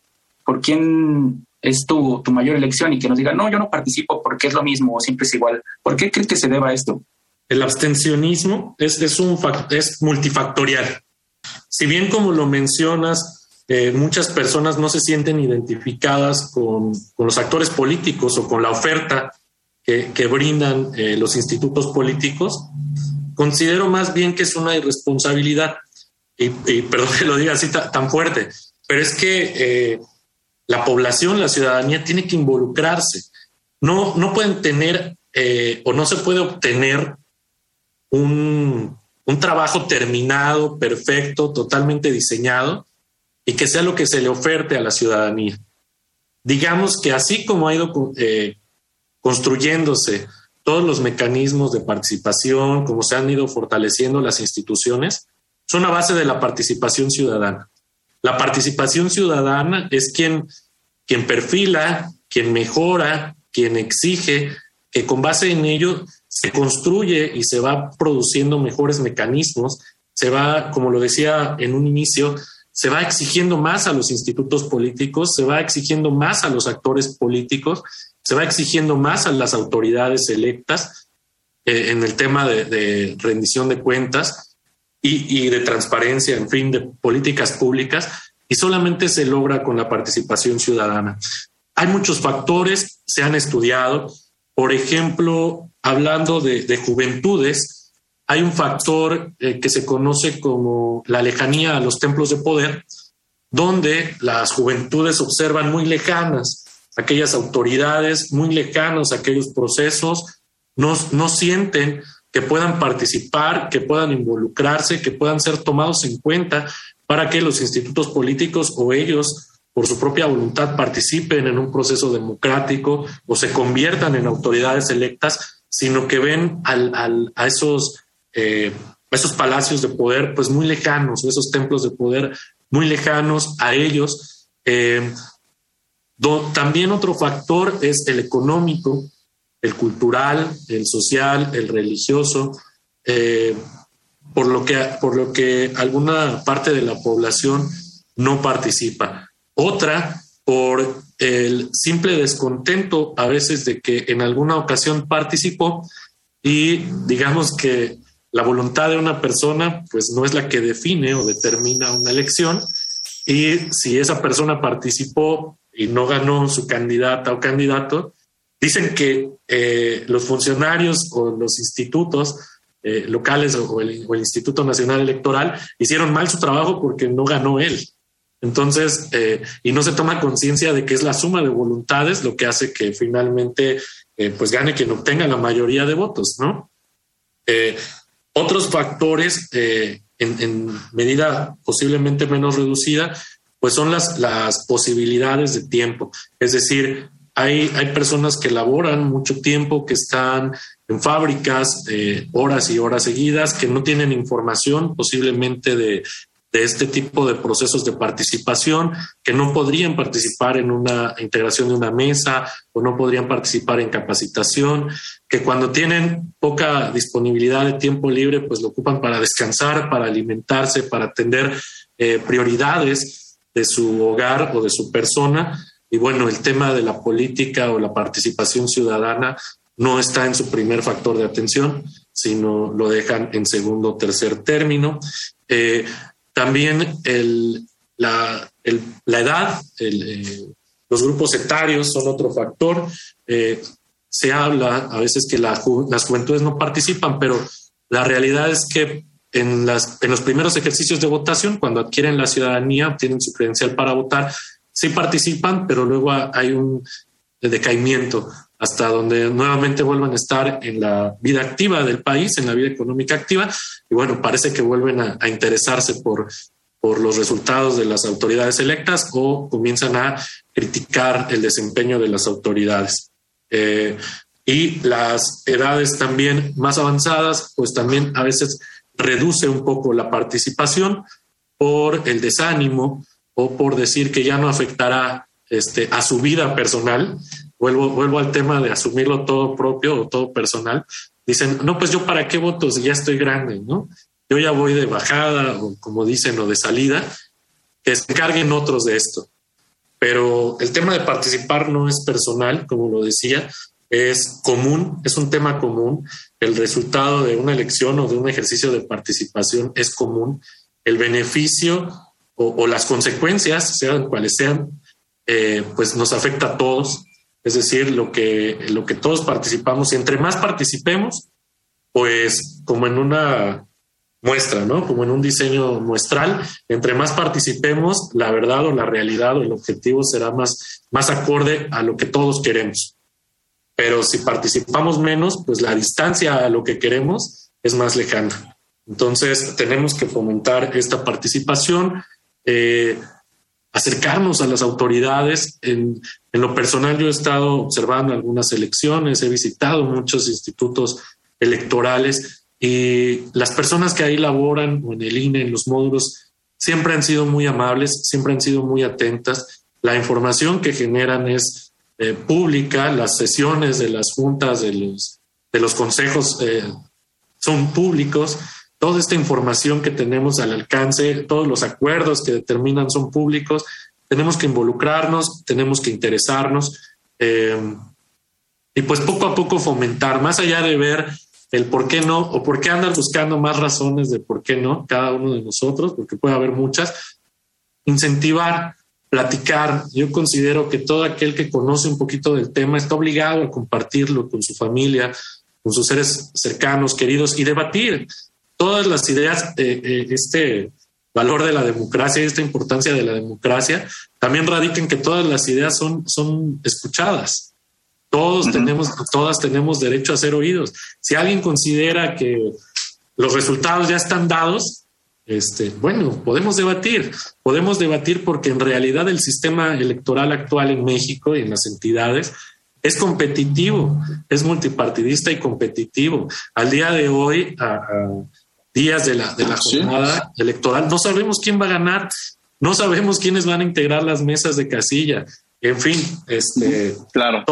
¿por quién es tu, tu mayor elección? Y que nos diga, no, yo no participo porque es lo mismo o siempre es igual. ¿Por qué crees que se deba a esto? El abstencionismo es, es, un, es multifactorial. Si bien como lo mencionas, eh, muchas personas no se sienten identificadas con, con, los actores políticos o con la oferta que, que brindan eh, los institutos políticos, considero más bien que es una irresponsabilidad. Y, y perdón que lo diga así tan fuerte, pero es que eh, la población, la ciudadanía tiene que involucrarse. No, no pueden tener eh, o no se puede obtener un, un trabajo terminado, perfecto, totalmente diseñado y que sea lo que se le oferte a la ciudadanía. Digamos que así como ha ido eh, construyéndose todos los mecanismos de participación, como se han ido fortaleciendo las instituciones, son a base de la participación ciudadana. La participación ciudadana es quien, quien perfila, quien mejora, quien exige, que con base en ello se construye y se va produciendo mejores mecanismos, se va, como lo decía en un inicio, se va exigiendo más a los institutos políticos, se va exigiendo más a los actores políticos, se va exigiendo más a las autoridades electas eh, en el tema de, de rendición de cuentas y, y de transparencia, en fin, de políticas públicas, y solamente se logra con la participación ciudadana. Hay muchos factores, se han estudiado, por ejemplo, hablando de, de juventudes, hay un factor eh, que se conoce como la lejanía a los templos de poder, donde las juventudes observan muy lejanas aquellas autoridades, muy lejanos aquellos procesos, no, no sienten que puedan participar, que puedan involucrarse, que puedan ser tomados en cuenta para que los institutos políticos o ellos por su propia voluntad participen en un proceso democrático o se conviertan en autoridades electas, sino que ven a esos, eh, esos palacios de poder pues muy lejanos, esos templos de poder muy lejanos a ellos. Eh, do, también otro factor es el económico, el cultural, el social, el religioso, eh, por, lo que, por lo que alguna parte de la población no participa. Otra, por el simple descontento a veces de que en alguna ocasión participó y digamos que la voluntad de una persona pues no es la que define o determina una elección y si esa persona participó y no ganó su candidata o candidato, Dicen que eh, los funcionarios o los institutos eh, locales o el, Instituto Nacional Electoral hicieron mal su trabajo porque no ganó él. Entonces, eh, y no se toma conciencia de que es la suma de voluntades lo que hace que finalmente pues gane quien obtenga la mayoría de votos, ¿no? Otros factores en, en, medida posiblemente menos reducida, pues son las, las posibilidades de tiempo. Es decir, hay, hay personas que laboran mucho tiempo, que están en fábricas eh, horas y horas seguidas, que no tienen información posiblemente de, de este tipo de procesos de participación, que no podrían participar en una integración de una mesa o no podrían participar en capacitación, que cuando tienen poca disponibilidad de tiempo libre, pues lo ocupan para descansar, para alimentarse, para atender eh, prioridades de su hogar o de su persona y bueno, el tema de la política o la participación ciudadana no está en su primer factor de atención, sino lo dejan en segundo o tercer término. Eh, también el, la, edad, eh, los grupos etarios son otro factor. Eh, se habla a veces que la, las juventudes no participan, pero la realidad es que en, en los primeros ejercicios de votación, cuando adquieren la ciudadanía, tienen su credencial para votar, sí participan, pero luego hay un decaimiento hasta donde nuevamente vuelvan a estar en la vida activa del país, en la vida económica activa, y bueno, parece que vuelven a, interesarse por, por los resultados de las autoridades electas o comienzan a criticar el desempeño de las autoridades. Eh, y las edades también más avanzadas, pues también a veces reduce un poco la participación por el desánimo o por decir que ya no afectará este, a su vida personal. Vuelvo, vuelvo al tema de asumirlo todo propio o todo personal. Dicen, no, pues yo para qué voto si ya estoy grande, ¿no? Yo ya voy de bajada o como dicen, o de salida, que se encarguen otros de esto. Pero el tema de participar no es personal, como lo decía, es común, es un tema común. El resultado de una elección o de un ejercicio de participación es común. El beneficio o, las consecuencias, sean cuales sean, eh, pues nos afecta a todos. Es decir, lo que, lo que todos participamos y entre más participemos, pues como en una muestra, ¿no? Como en un diseño muestral, entre más participemos, la verdad o la realidad o el objetivo será más, más acorde a lo que todos queremos. Pero si participamos menos, pues la distancia a lo que queremos es más lejana. Entonces tenemos que fomentar esta participación, eh, acercarnos a las autoridades. En, en lo personal yo he estado observando algunas elecciones, he visitado muchos institutos electorales y las personas que ahí laboran o en el INE, en los módulos, siempre han sido muy amables, siempre han sido muy atentas. La información que generan es eh, pública, las sesiones de las juntas, de los, de los consejos eh, son públicos. Toda esta información que tenemos al alcance, todos los acuerdos que determinan son públicos. Tenemos que involucrarnos, tenemos que interesarnos eh, y pues poco a poco fomentar, más allá de ver el por qué no o por qué andan buscando más razones de por qué no cada uno de nosotros, porque puede haber muchas. Incentivar, platicar. Yo considero que todo aquel que conoce un poquito del tema está obligado a compartirlo con su familia, con sus seres cercanos, queridos y debatir todas las ideas, eh, este valor de la democracia y esta importancia de la democracia también radica en que todas las ideas son, son escuchadas. Todos tenemos, todas tenemos derecho a ser oídos. Si alguien considera que los resultados ya están dados, este, bueno, podemos debatir, podemos debatir porque en realidad el sistema electoral actual en México y en las entidades es competitivo, es multipartidista y competitivo. Al día de hoy, a, días de la, de la jornada electoral, no sabemos quién va a ganar, no sabemos quiénes van a integrar las mesas de casilla. En fin, este, claro.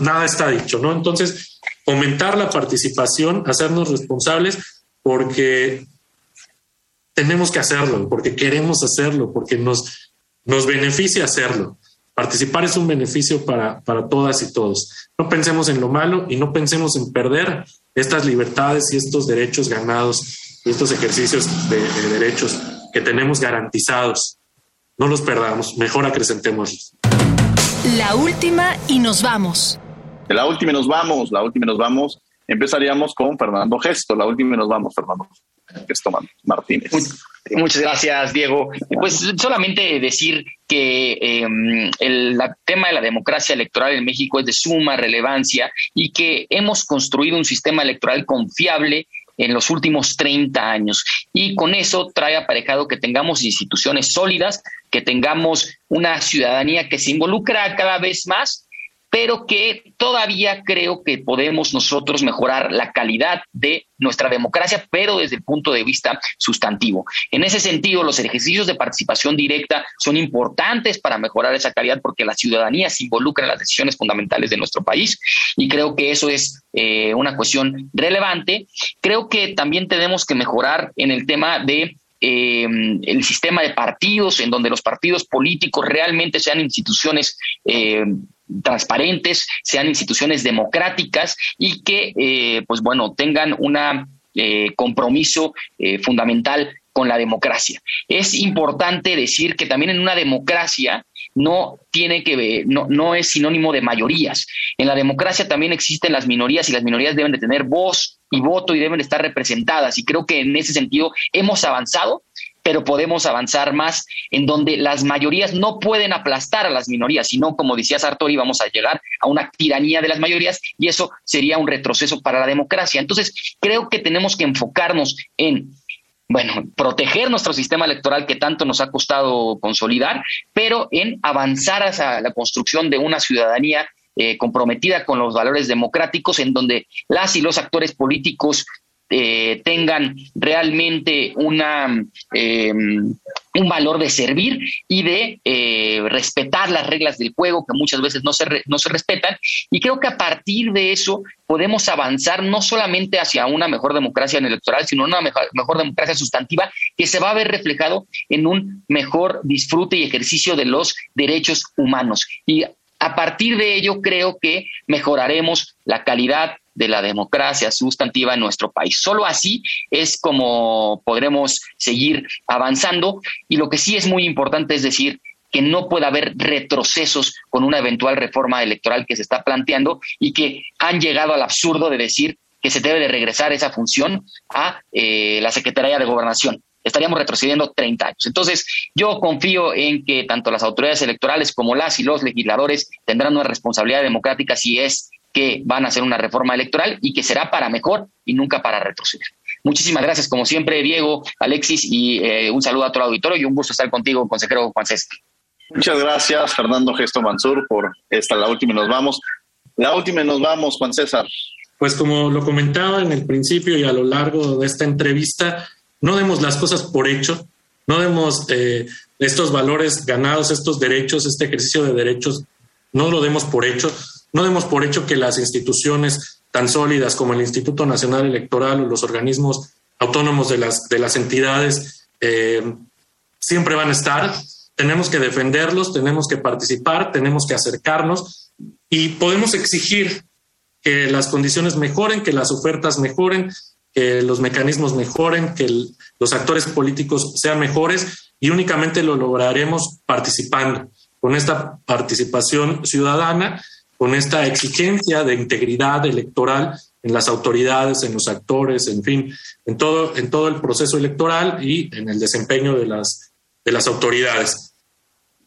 nada está dicho, ¿no? Entonces, aumentar la participación, hacernos responsables, porque tenemos que hacerlo, porque queremos hacerlo, porque nos, nos beneficia hacerlo. Participar es un beneficio para, para todas y todos. No pensemos en lo malo y no pensemos en perder estas libertades y estos derechos ganados estos ejercicios de, de derechos que tenemos garantizados. No los perdamos, mejor acrecentemos. La última y nos vamos. La última y nos vamos, la última y nos vamos. Empezaríamos con Fernando Gesto. La última y nos vamos, Fernando Gesto Martínez. Muchas gracias, Diego. Pues solamente decir que em, el tema de la democracia electoral en México es de suma relevancia y que hemos construido un sistema electoral confiable en los últimos 30 años. Y con eso trae aparejado que tengamos instituciones sólidas, que tengamos una ciudadanía que se involucra cada vez más pero que todavía creo que podemos nosotros mejorar la calidad de nuestra democracia, pero desde el punto de vista sustantivo. En ese sentido, los ejercicios de participación directa son importantes para mejorar esa calidad porque la ciudadanía se involucra en las decisiones fundamentales de nuestro país y creo que eso es eh, una cuestión relevante. Creo que también tenemos que mejorar en el tema de eh, el sistema de partidos, en donde los partidos políticos realmente sean instituciones eh, transparentes, sean instituciones democráticas y que, eh, pues bueno, tengan un eh, compromiso eh, fundamental con la democracia. Es importante decir que también en una democracia no tiene que no, no es sinónimo de mayorías. En la democracia también existen las minorías y las minorías deben de tener voz y voto y deben de estar representadas. Y creo que en ese sentido hemos avanzado, pero podemos avanzar más en donde las mayorías no pueden aplastar a las minorías, sino, como decía Sartori, vamos a llegar a una tiranía de las mayorías y eso sería un retroceso para la democracia. Entonces, creo que tenemos que enfocarnos en bueno, proteger nuestro sistema electoral que tanto nos ha costado consolidar, pero en avanzar hacia la construcción de una ciudadanía eh, comprometida con los valores democráticos, en donde las y los actores políticos eh, tengan realmente una, eh, un valor de servir y de eh, respetar las reglas del juego que muchas veces no se, no se respetan. Y creo que a partir de eso podemos avanzar no solamente hacia una mejor democracia electoral, sino una mejor, mejor democracia sustantiva que se va a ver reflejado en un mejor disfrute y ejercicio de los derechos humanos. Y a partir de ello creo que mejoraremos la calidad de la democracia sustantiva en nuestro país. Solo así es como podremos seguir avanzando y lo que sí es muy importante es decir que no puede haber retrocesos con una eventual reforma electoral que se está planteando y que han llegado al absurdo de decir que se debe de regresar esa función a eh, la Secretaría de Gobernación estaríamos retrocediendo 30 años. Entonces, yo confío en que tanto las autoridades electorales como las y los legisladores tendrán una responsabilidad democrática si es que van a hacer una reforma electoral y que será para mejor y nunca para retroceder. Muchísimas gracias, como siempre, Diego, Alexis, y eh, un saludo a todo el auditorio y un gusto estar contigo, consejero Juan César. Muchas gracias, Fernando Gesto Mansur, por esta, la última y nos vamos. La última y nos vamos, Juan César. Pues como lo comentaba en el principio y a lo largo de esta entrevista, no demos las cosas por hecho, no demos eh, estos valores ganados, estos derechos, este ejercicio de derechos, no lo demos por hecho, no demos por hecho que las instituciones tan sólidas como el Instituto Nacional Electoral o los organismos autónomos de las, de las entidades eh, siempre van a estar. Tenemos que defenderlos, tenemos que participar, tenemos que acercarnos y podemos exigir que las condiciones mejoren, que las ofertas mejoren, que los mecanismos mejoren, que los actores políticos sean mejores y únicamente lo lograremos participando, con esta participación ciudadana con esta exigencia de integridad electoral en las autoridades, en los actores, en fin, en todo, en todo el proceso electoral y en el desempeño de las, de las autoridades.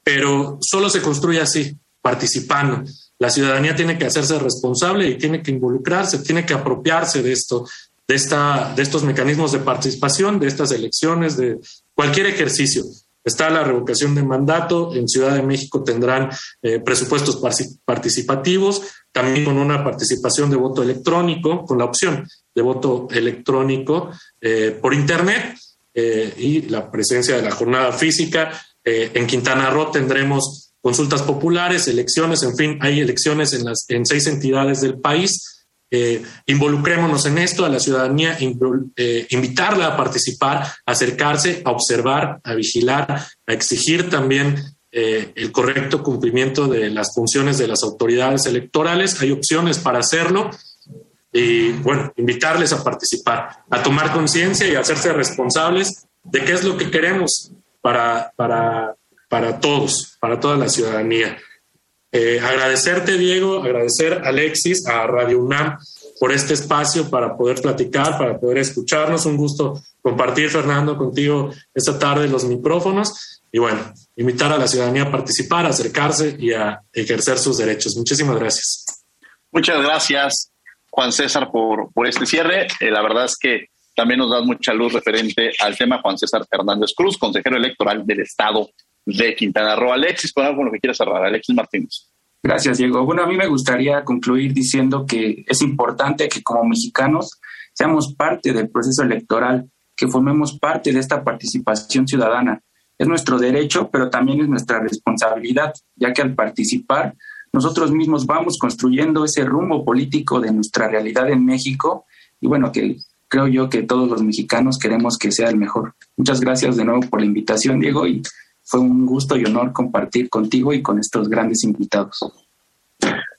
Pero solo se construye así, participando. La ciudadanía tiene que hacerse responsable y tiene que involucrarse, tiene que apropiarse de esto, de, esta, de estos mecanismos de participación, de estas elecciones, de cualquier ejercicio. Está la revocación de mandato. En Ciudad de México tendrán eh, presupuestos participativos, también con una participación de voto electrónico, con la opción de voto electrónico eh, por Internet eh, y la presencia de la jornada física. en Quintana Roo tendremos consultas populares, elecciones, en fin, hay elecciones en, las, en seis entidades del país eh, involucrémonos en esto, a la ciudadanía, eh, invitarla a participar, a acercarse, a observar, a vigilar, a exigir también eh, el correcto cumplimiento de las funciones de las autoridades electorales. Hay opciones para hacerlo y, bueno, invitarles a participar, a tomar conciencia y a hacerse responsables de qué es lo que queremos para, para, para todos, para toda la ciudadanía. Eh, agradecerte, Diego, agradecer a Alexis, a Radio UNAM por este espacio para poder platicar, para poder escucharnos. Un gusto compartir, Fernando, contigo esta tarde los micrófonos y bueno, invitar a la ciudadanía a participar, a acercarse y a ejercer sus derechos. Muchísimas gracias. Muchas gracias, Juan César, por, por este cierre. Eh, la verdad es que también nos das mucha luz referente al tema Juan César Fernández Cruz, consejero electoral del Estado de Quintana Roo. Alexis, con algo con lo que quieras cerrar. Alexis Martínez. Gracias, Diego. Bueno, a mí me gustaría concluir diciendo que es importante que como mexicanos seamos parte del proceso electoral, que formemos parte de esta participación ciudadana. Es nuestro derecho, pero también es nuestra responsabilidad, ya que al participar nosotros mismos vamos construyendo ese rumbo político de nuestra realidad en México y bueno, que creo yo que todos los mexicanos queremos que sea el mejor. Muchas gracias de nuevo por la invitación, Diego, y fue un gusto y honor compartir contigo y con estos grandes invitados.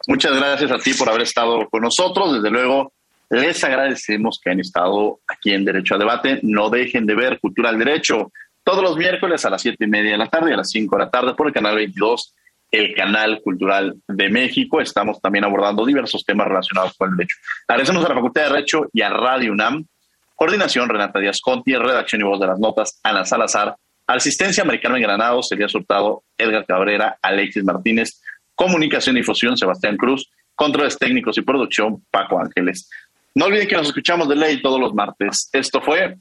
Muchas gracias a ti por haber estado con nosotros. Desde luego, les agradecemos que han estado aquí en Derecho a Debate. No dejen de ver Cultura al Derecho todos los miércoles a las siete y media de la tarde y a las 5 de la tarde por el canal 22, el canal cultural de México. Estamos también abordando diversos temas relacionados con el derecho. Agradecemos a la Facultad de Derecho y a Radio UNAM. Coordinación, Renata Díaz Conti. Redacción y voz de las notas, Ana Salazar. Asistencia Americano en Granados, Sería Surtado, Edgar Cabrera, Alexis Martínez, Comunicación y Difusión, Sebastián Cruz, Controles Técnicos y Producción, Paco Ángeles. No olviden que nos escuchamos de ley todos los martes. Esto fue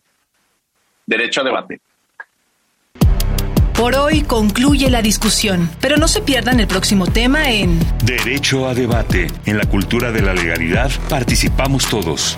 Derecho a Debate. Por hoy concluye la discusión, pero no se pierdan el próximo tema en Derecho a debate. En la cultura de la legalidad participamos todos.